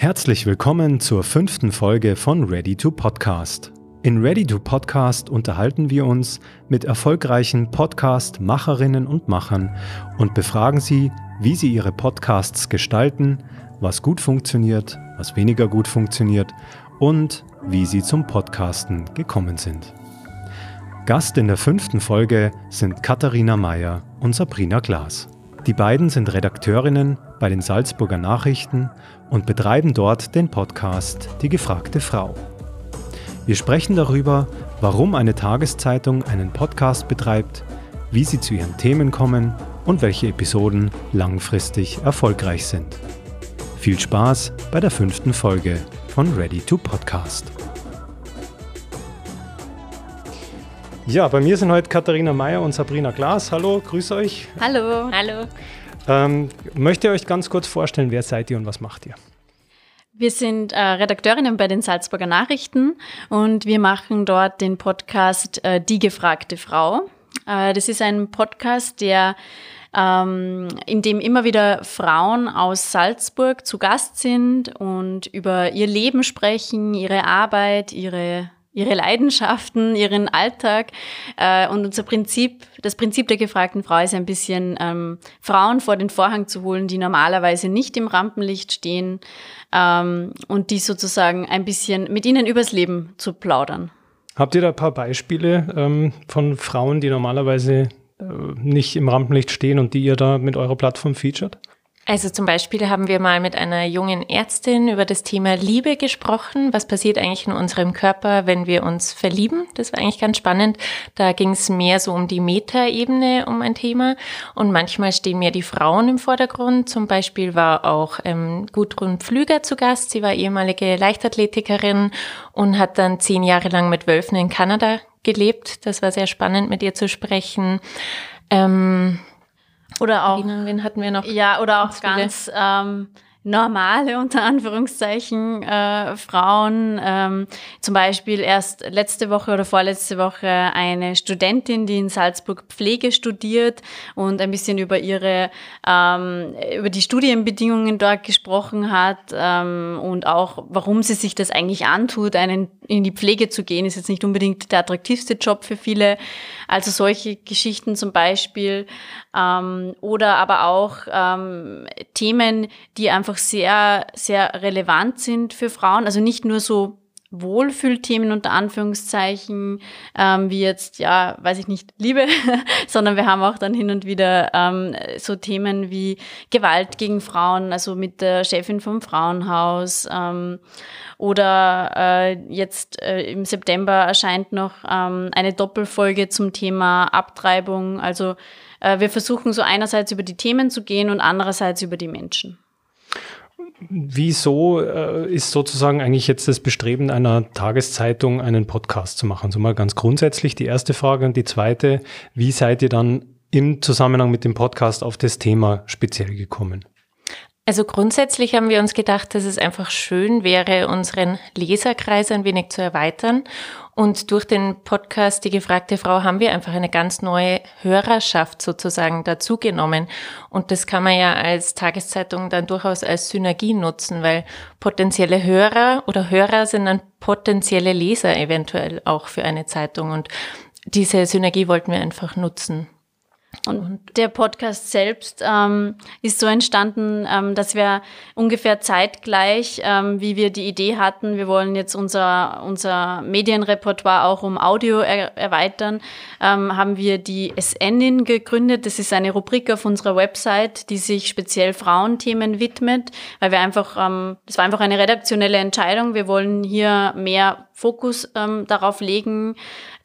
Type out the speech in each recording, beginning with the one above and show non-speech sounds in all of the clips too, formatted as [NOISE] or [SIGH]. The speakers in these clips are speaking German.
Herzlich willkommen zur fünften Folge von Ready to Podcast. In Ready to Podcast unterhalten wir uns mit erfolgreichen Podcast-Macherinnen und Machern und befragen sie, wie sie ihre Podcasts gestalten, was gut funktioniert, was weniger gut funktioniert und wie sie zum Podcasten gekommen sind. Gast in der fünften Folge sind Katharina Mayer und Sabrina Glas. Die beiden sind Redakteurinnen bei den Salzburger Nachrichten und betreiben dort den Podcast Die gefragte Frau. Wir sprechen darüber, warum eine Tageszeitung einen Podcast betreibt, wie sie zu ihren Themen kommen und welche Episoden langfristig erfolgreich sind. Viel Spaß bei der fünften Folge von Ready to Podcast. Ja, bei mir sind heute Katharina Meyer und Sabrina Glas. Hallo, grüß euch. Hallo. Hallo. Ähm, möchtet ihr euch ganz kurz vorstellen, wer seid ihr und was macht ihr? Wir sind äh, Redakteurinnen bei den Salzburger Nachrichten und wir machen dort den Podcast äh, Die gefragte Frau. Äh, das ist ein Podcast, der ähm, in dem immer wieder Frauen aus Salzburg zu Gast sind und über ihr Leben sprechen, ihre Arbeit, ihre ihre Leidenschaften, ihren Alltag. Äh, und unser Prinzip, das Prinzip der gefragten Frau ist ein bisschen, ähm, Frauen vor den Vorhang zu holen, die normalerweise nicht im Rampenlicht stehen ähm, und die sozusagen ein bisschen mit ihnen übers Leben zu plaudern. Habt ihr da ein paar Beispiele ähm, von Frauen, die normalerweise äh, nicht im Rampenlicht stehen und die ihr da mit eurer Plattform featured? Also zum Beispiel haben wir mal mit einer jungen Ärztin über das Thema Liebe gesprochen. Was passiert eigentlich in unserem Körper, wenn wir uns verlieben? Das war eigentlich ganz spannend. Da ging es mehr so um die Metaebene um ein Thema. Und manchmal stehen mehr die Frauen im Vordergrund. Zum Beispiel war auch ähm, Gudrun Pflüger zu Gast. Sie war ehemalige Leichtathletikerin und hat dann zehn Jahre lang mit Wölfen in Kanada gelebt. Das war sehr spannend, mit ihr zu sprechen. Ähm, oder auch. Wen hatten wir noch? Ja, oder auch ganz ähm, normale, unter Anführungszeichen, äh, Frauen. Ähm, zum Beispiel erst letzte Woche oder vorletzte Woche eine Studentin, die in Salzburg Pflege studiert und ein bisschen über ihre, ähm, über die Studienbedingungen dort gesprochen hat ähm, und auch, warum sie sich das eigentlich antut, einen in die Pflege zu gehen, ist jetzt nicht unbedingt der attraktivste Job für viele. Also solche Geschichten zum Beispiel. Ähm, oder aber auch ähm, Themen, die einfach sehr, sehr relevant sind für Frauen. Also nicht nur so Wohlfühlthemen unter Anführungszeichen, ähm, wie jetzt, ja, weiß ich nicht, Liebe, [LAUGHS] sondern wir haben auch dann hin und wieder ähm, so Themen wie Gewalt gegen Frauen, also mit der Chefin vom Frauenhaus ähm, oder äh, jetzt äh, im September erscheint noch ähm, eine Doppelfolge zum Thema Abtreibung. Also äh, wir versuchen so einerseits über die Themen zu gehen und andererseits über die Menschen. Wieso äh, ist sozusagen eigentlich jetzt das Bestreben einer Tageszeitung, einen Podcast zu machen? So mal ganz grundsätzlich die erste Frage und die zweite, wie seid ihr dann im Zusammenhang mit dem Podcast auf das Thema speziell gekommen? Also grundsätzlich haben wir uns gedacht, dass es einfach schön wäre, unseren Leserkreis ein wenig zu erweitern. Und durch den Podcast Die gefragte Frau haben wir einfach eine ganz neue Hörerschaft sozusagen dazugenommen. Und das kann man ja als Tageszeitung dann durchaus als Synergie nutzen, weil potenzielle Hörer oder Hörer sind dann potenzielle Leser eventuell auch für eine Zeitung. Und diese Synergie wollten wir einfach nutzen. Und der Podcast selbst ähm, ist so entstanden, ähm, dass wir ungefähr zeitgleich, ähm, wie wir die Idee hatten, wir wollen jetzt unser, unser Medienrepertoire auch um Audio er erweitern, ähm, haben wir die SNin gegründet. Das ist eine Rubrik auf unserer Website, die sich speziell Frauenthemen widmet, weil wir einfach, ähm, das war einfach eine redaktionelle Entscheidung. Wir wollen hier mehr Fokus ähm, darauf legen,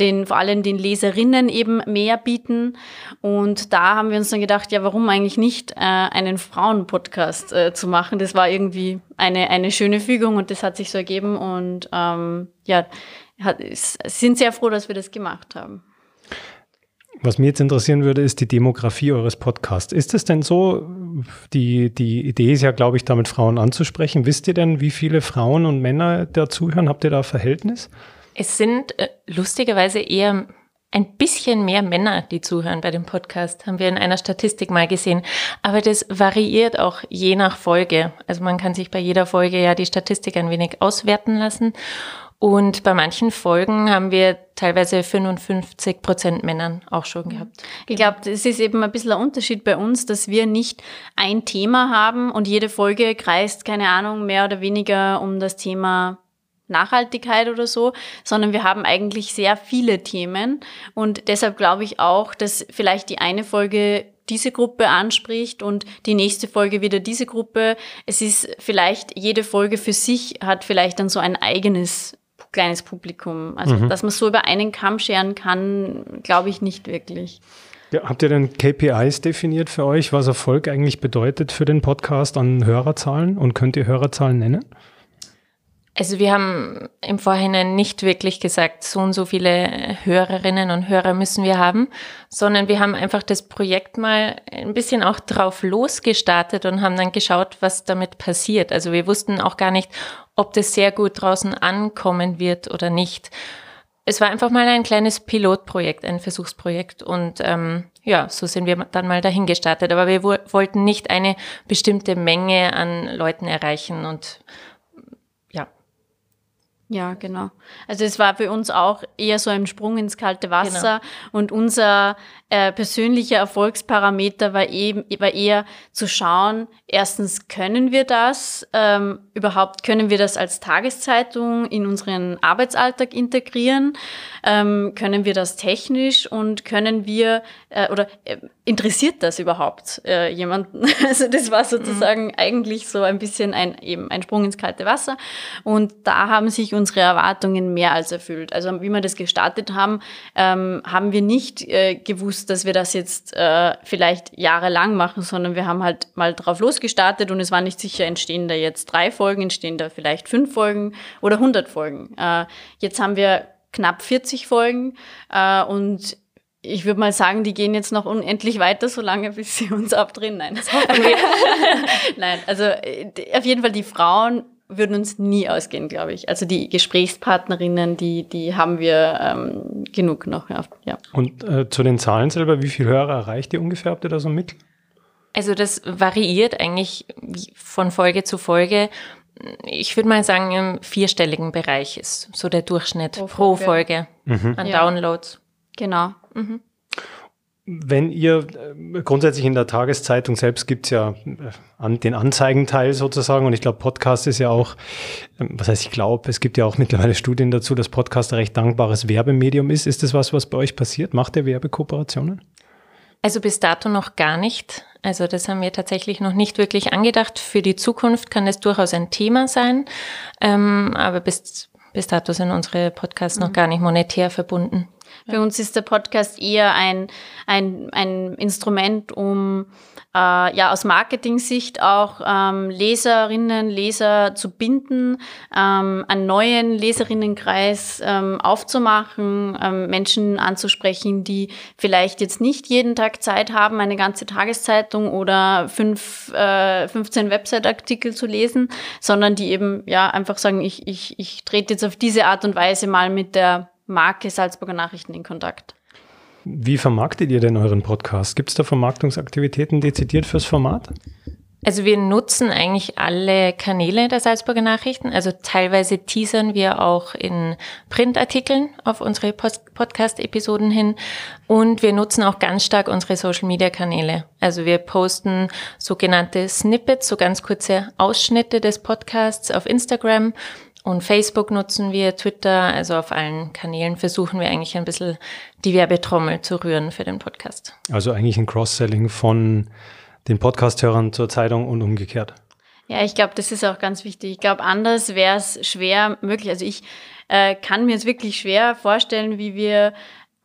den, vor allem den Leserinnen eben mehr bieten. Und da haben wir uns dann gedacht, ja, warum eigentlich nicht äh, einen Frauenpodcast äh, zu machen? Das war irgendwie eine, eine schöne Fügung und das hat sich so ergeben. Und ähm, ja, hat, sind sehr froh, dass wir das gemacht haben. Was mich jetzt interessieren würde, ist die Demografie eures Podcasts. Ist es denn so, die, die Idee ist ja, glaube ich, damit Frauen anzusprechen. Wisst ihr denn, wie viele Frauen und Männer da zuhören? Habt ihr da Verhältnis? Es sind äh, lustigerweise eher ein bisschen mehr Männer, die zuhören bei dem Podcast, haben wir in einer Statistik mal gesehen. Aber das variiert auch je nach Folge. Also man kann sich bei jeder Folge ja die Statistik ein wenig auswerten lassen. Und bei manchen Folgen haben wir teilweise 55 Prozent Männern auch schon gehabt. Ich glaube, es ist eben ein bisschen ein Unterschied bei uns, dass wir nicht ein Thema haben und jede Folge kreist, keine Ahnung, mehr oder weniger um das Thema Nachhaltigkeit oder so, sondern wir haben eigentlich sehr viele Themen und deshalb glaube ich auch, dass vielleicht die eine Folge diese Gruppe anspricht und die nächste Folge wieder diese Gruppe. Es ist vielleicht jede Folge für sich hat vielleicht dann so ein eigenes kleines Publikum. Also, mhm. dass man so über einen Kamm scheren kann, glaube ich nicht wirklich. Ja, habt ihr denn KPIs definiert für euch, was Erfolg eigentlich bedeutet für den Podcast an Hörerzahlen und könnt ihr Hörerzahlen nennen? Also wir haben im Vorhinein nicht wirklich gesagt, so und so viele Hörerinnen und Hörer müssen wir haben, sondern wir haben einfach das Projekt mal ein bisschen auch drauf losgestartet und haben dann geschaut, was damit passiert. Also wir wussten auch gar nicht, ob das sehr gut draußen ankommen wird oder nicht. Es war einfach mal ein kleines Pilotprojekt, ein Versuchsprojekt und ähm, ja, so sind wir dann mal dahin gestartet. Aber wir wollten nicht eine bestimmte Menge an Leuten erreichen und ja, genau. Also es war für uns auch eher so ein Sprung ins kalte Wasser genau. und unser äh, persönlicher Erfolgsparameter war, eben, war eher zu schauen, erstens können wir das, ähm, überhaupt können wir das als Tageszeitung in unseren Arbeitsalltag integrieren, ähm, können wir das technisch und können wir, äh, oder äh, interessiert das überhaupt äh, jemanden? [LAUGHS] Also das war sozusagen mhm. eigentlich so ein bisschen ein, eben ein Sprung ins kalte Wasser und da haben sich unsere Erwartungen mehr als erfüllt. Also wie wir das gestartet haben, ähm, haben wir nicht äh, gewusst, dass wir das jetzt äh, vielleicht jahrelang machen, sondern wir haben halt mal drauf losgestartet und es war nicht sicher, entstehen da jetzt drei Folgen, entstehen da vielleicht fünf Folgen oder 100 Folgen. Äh, jetzt haben wir knapp 40 Folgen äh, und ich würde mal sagen, die gehen jetzt noch unendlich weiter, solange bis sie uns abdrehen. Nein, das hoffen wir. [LAUGHS] Nein, also äh, auf jeden Fall die Frauen würden uns nie ausgehen, glaube ich. Also die Gesprächspartnerinnen, die, die haben wir ähm, genug noch. Ja. Und äh, zu den Zahlen selber, wie viel Hörer erreicht ihr ungefähr? Habt ihr da so mit? Also das variiert eigentlich von Folge zu Folge. Ich würde mal sagen, im vierstelligen Bereich ist so der Durchschnitt pro Folge, pro Folge mhm. an ja. Downloads. Genau. Mhm. Wenn ihr äh, grundsätzlich in der Tageszeitung selbst gibt es ja äh, den Anzeigenteil sozusagen und ich glaube, Podcast ist ja auch, ähm, was heißt ich glaube, es gibt ja auch [LAUGHS] mittlerweile Studien dazu, dass Podcast ein recht dankbares Werbemedium ist. Ist das was, was bei euch passiert? Macht ihr Werbekooperationen? Also bis dato noch gar nicht. Also das haben wir tatsächlich noch nicht wirklich angedacht. Für die Zukunft kann es durchaus ein Thema sein, ähm, aber bis, bis dato sind unsere Podcasts mhm. noch gar nicht monetär verbunden. Für uns ist der Podcast eher ein, ein, ein Instrument, um äh, ja aus Marketing-Sicht auch ähm, Leserinnen, Leser zu binden, ähm, einen neuen Leserinnenkreis ähm, aufzumachen, ähm, Menschen anzusprechen, die vielleicht jetzt nicht jeden Tag Zeit haben, eine ganze Tageszeitung oder fünf, äh, 15 Website-Artikel zu lesen, sondern die eben ja einfach sagen, ich, ich, ich trete jetzt auf diese Art und Weise mal mit der Marke Salzburger Nachrichten in Kontakt. Wie vermarktet ihr denn euren Podcast? Gibt es da Vermarktungsaktivitäten dezidiert fürs Format? Also wir nutzen eigentlich alle Kanäle der Salzburger Nachrichten. Also teilweise teasern wir auch in Printartikeln auf unsere Podcast-Episoden hin. Und wir nutzen auch ganz stark unsere Social-Media-Kanäle. Also wir posten sogenannte Snippets, so ganz kurze Ausschnitte des Podcasts auf Instagram und Facebook nutzen wir, Twitter, also auf allen Kanälen versuchen wir eigentlich ein bisschen die Werbetrommel zu rühren für den Podcast. Also eigentlich ein Cross-Selling von den Podcast-Hörern zur Zeitung und umgekehrt. Ja, ich glaube, das ist auch ganz wichtig. Ich glaube, anders wäre es schwer möglich. Also ich äh, kann mir es wirklich schwer vorstellen, wie wir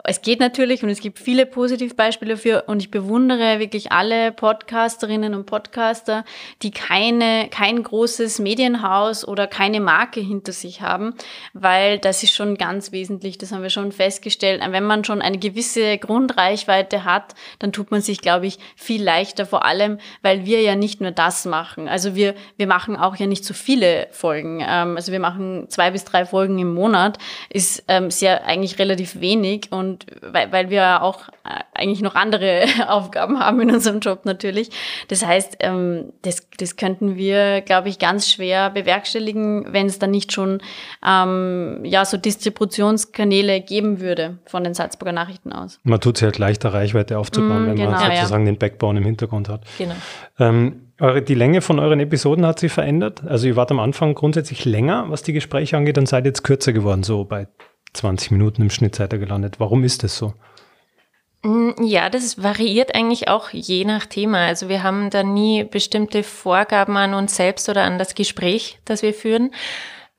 es geht natürlich und es gibt viele Positivbeispiele dafür und ich bewundere wirklich alle Podcasterinnen und Podcaster, die keine, kein großes Medienhaus oder keine Marke hinter sich haben, weil das ist schon ganz wesentlich, das haben wir schon festgestellt. Wenn man schon eine gewisse Grundreichweite hat, dann tut man sich, glaube ich, viel leichter, vor allem, weil wir ja nicht nur das machen. Also wir, wir machen auch ja nicht so viele Folgen. Ähm, also wir machen zwei bis drei Folgen im Monat, ist ähm, sehr eigentlich relativ wenig und und weil, weil wir auch äh, eigentlich noch andere [LAUGHS] Aufgaben haben in unserem Job natürlich. Das heißt, ähm, das, das könnten wir, glaube ich, ganz schwer bewerkstelligen, wenn es dann nicht schon ähm, ja so Distributionskanäle geben würde von den Salzburger Nachrichten aus. Man tut es halt leichter, Reichweite aufzubauen, mm, wenn genau. man sozusagen ja. den Backbone im Hintergrund hat. Genau. Ähm, eure, die Länge von euren Episoden hat sich verändert. Also ihr wart am Anfang grundsätzlich länger, was die Gespräche angeht, und seid jetzt kürzer geworden, so bei 20 Minuten im Schnitt seid ihr gelandet. Warum ist das so? Mm, ja, das variiert eigentlich auch je nach Thema. Also wir haben da nie bestimmte Vorgaben an uns selbst oder an das Gespräch, das wir führen.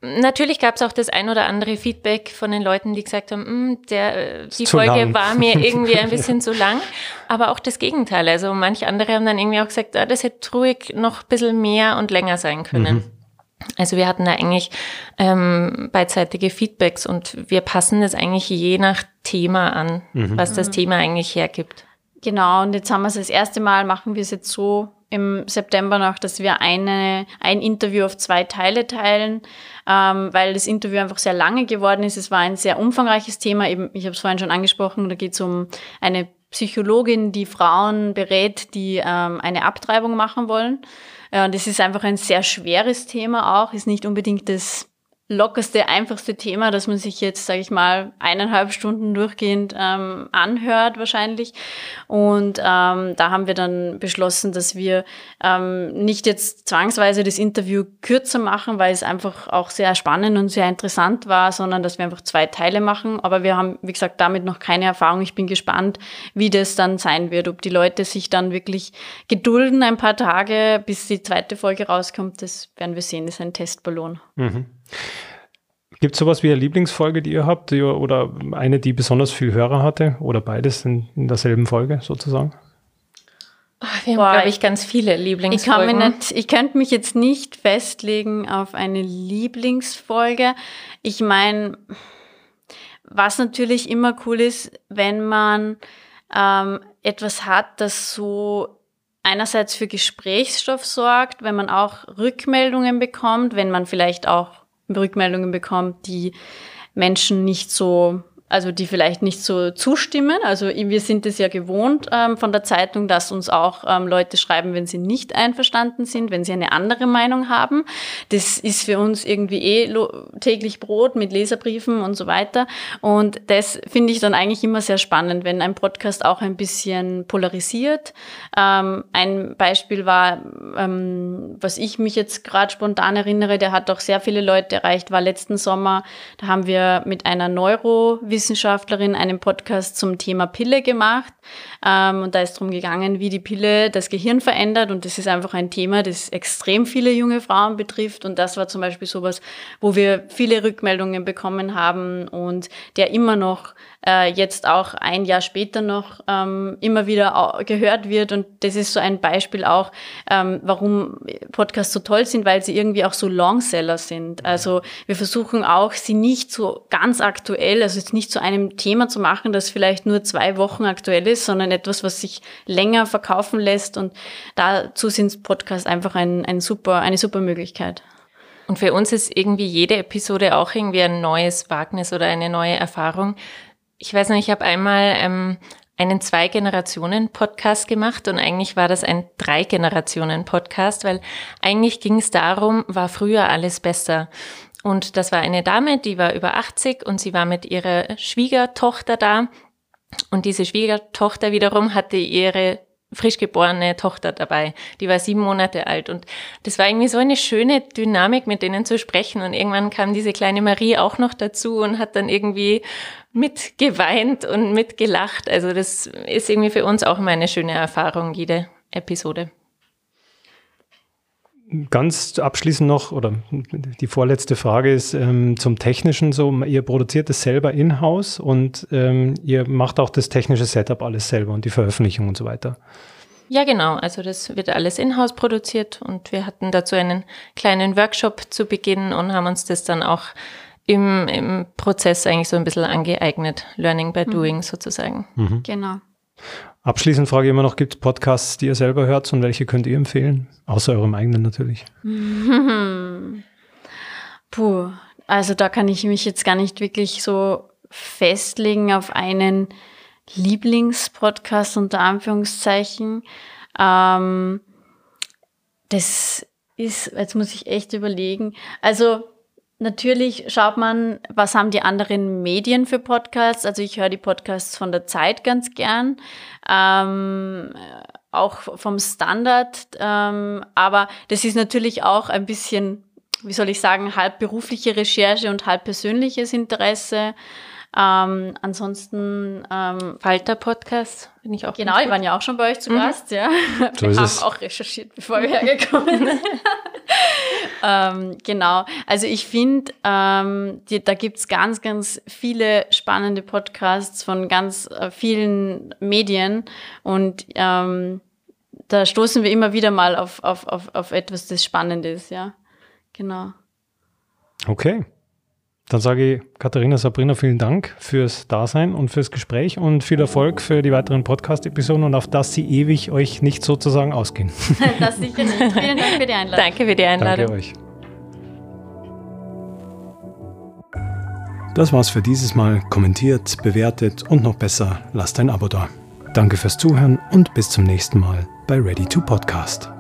Natürlich gab es auch das ein oder andere Feedback von den Leuten, die gesagt haben, mm, der, die zu Folge lang. war mir [LAUGHS] irgendwie ein bisschen zu lang. Aber auch das Gegenteil. Also manche andere haben dann irgendwie auch gesagt, ah, das hätte ruhig noch ein bisschen mehr und länger sein können. Mhm. Also wir hatten da eigentlich ähm, beidseitige Feedbacks und wir passen das eigentlich je nach Thema an, mhm. was das mhm. Thema eigentlich hergibt. Genau, und jetzt haben wir es das erste Mal, machen wir es jetzt so im September noch, dass wir eine, ein Interview auf zwei Teile teilen, ähm, weil das Interview einfach sehr lange geworden ist. Es war ein sehr umfangreiches Thema. Eben, ich habe es vorhin schon angesprochen, da geht es um eine Psychologin, die Frauen berät, die ähm, eine Abtreibung machen wollen. Und das ist einfach ein sehr schweres Thema auch, ist nicht unbedingt das lockerste, einfachste Thema, dass man sich jetzt, sage ich mal, eineinhalb Stunden durchgehend ähm, anhört wahrscheinlich. Und ähm, da haben wir dann beschlossen, dass wir ähm, nicht jetzt zwangsweise das Interview kürzer machen, weil es einfach auch sehr spannend und sehr interessant war, sondern dass wir einfach zwei Teile machen. Aber wir haben, wie gesagt, damit noch keine Erfahrung. Ich bin gespannt, wie das dann sein wird, ob die Leute sich dann wirklich gedulden ein paar Tage, bis die zweite Folge rauskommt. Das werden wir sehen. Das ist ein Testballon. Mhm. Gibt es sowas wie eine Lieblingsfolge, die ihr habt, die, oder eine, die besonders viel Hörer hatte, oder beides in, in derselben Folge sozusagen? Oh, wir haben, glaube ich, ganz viele Lieblingsfolgen. Ich, nicht, ich könnte mich jetzt nicht festlegen auf eine Lieblingsfolge. Ich meine, was natürlich immer cool ist, wenn man ähm, etwas hat, das so einerseits für Gesprächsstoff sorgt, wenn man auch Rückmeldungen bekommt, wenn man vielleicht auch Rückmeldungen bekommt, die Menschen nicht so also die vielleicht nicht so zustimmen. Also wir sind es ja gewohnt ähm, von der Zeitung, dass uns auch ähm, Leute schreiben, wenn sie nicht einverstanden sind, wenn sie eine andere Meinung haben. Das ist für uns irgendwie eh täglich Brot mit Leserbriefen und so weiter. Und das finde ich dann eigentlich immer sehr spannend, wenn ein Podcast auch ein bisschen polarisiert. Ähm, ein Beispiel war, ähm, was ich mich jetzt gerade spontan erinnere, der hat auch sehr viele Leute erreicht, war letzten Sommer. Da haben wir mit einer Neuro Wissenschaftlerin einen Podcast zum Thema Pille gemacht. Ähm, und da ist darum gegangen, wie die Pille das Gehirn verändert. Und das ist einfach ein Thema, das extrem viele junge Frauen betrifft. Und das war zum Beispiel sowas, wo wir viele Rückmeldungen bekommen haben und der immer noch äh, jetzt auch ein Jahr später noch ähm, immer wieder gehört wird. Und das ist so ein Beispiel auch, ähm, warum Podcasts so toll sind, weil sie irgendwie auch so Longseller sind. Also wir versuchen auch, sie nicht so ganz aktuell, also jetzt nicht zu einem Thema zu machen, das vielleicht nur zwei Wochen aktuell ist, sondern etwas, was sich länger verkaufen lässt. Und dazu sind Podcasts einfach ein, ein super, eine super Möglichkeit. Und für uns ist irgendwie jede Episode auch irgendwie ein neues Wagnis oder eine neue Erfahrung. Ich weiß nicht, ich habe einmal ähm, einen Zwei-Generationen-Podcast gemacht und eigentlich war das ein Drei-Generationen-Podcast, weil eigentlich ging es darum, war früher alles besser. Und das war eine Dame, die war über 80 und sie war mit ihrer Schwiegertochter da. Und diese Schwiegertochter wiederum hatte ihre frisch geborene Tochter dabei. Die war sieben Monate alt. Und das war irgendwie so eine schöne Dynamik, mit denen zu sprechen. Und irgendwann kam diese kleine Marie auch noch dazu und hat dann irgendwie mitgeweint und mitgelacht. Also das ist irgendwie für uns auch immer eine schöne Erfahrung, jede Episode. Ganz abschließend noch, oder die vorletzte Frage ist ähm, zum Technischen so, ihr produziert es selber in-house und ähm, ihr macht auch das technische Setup alles selber und die Veröffentlichung und so weiter. Ja, genau. Also das wird alles in-house produziert und wir hatten dazu einen kleinen Workshop zu Beginn und haben uns das dann auch im, im Prozess eigentlich so ein bisschen angeeignet. Learning by mhm. doing sozusagen. Mhm. Genau. Abschließend frage ich immer noch, gibt es Podcasts, die ihr selber hört und welche könnt ihr empfehlen? Außer eurem eigenen natürlich. [LAUGHS] Puh, also da kann ich mich jetzt gar nicht wirklich so festlegen auf einen Lieblingspodcast unter Anführungszeichen. Ähm, das ist, jetzt muss ich echt überlegen. Also natürlich schaut man, was haben die anderen Medien für Podcasts. Also ich höre die Podcasts von der Zeit ganz gern. Ähm, auch vom Standard. Ähm, aber das ist natürlich auch ein bisschen, wie soll ich sagen, halb berufliche Recherche und halb persönliches Interesse. Ähm, ansonsten ähm, Falter-Podcast bin ich auch. Genau, die waren ja auch schon bei euch zu mhm. Gast, ja. So wir haben es. auch recherchiert, bevor wir hergekommen sind. [LAUGHS] ähm, genau. Also ich finde, ähm, da gibt's ganz, ganz viele spannende Podcasts von ganz äh, vielen Medien und ähm, da stoßen wir immer wieder mal auf, auf, auf, auf etwas, das spannend ist, ja. Genau. Okay. Dann sage ich Katharina Sabrina vielen Dank fürs Dasein und fürs Gespräch und viel Erfolg für die weiteren Podcast-Episoden und auf dass sie ewig euch nicht sozusagen ausgehen. [LAUGHS] [LAUGHS] das sicher nicht. Vielen Dank für die Einladung. Danke für die Einladung. Danke euch. Das war's für dieses Mal. Kommentiert, bewertet und noch besser, lasst ein Abo da. Danke fürs Zuhören und bis zum nächsten Mal bei Ready to Podcast.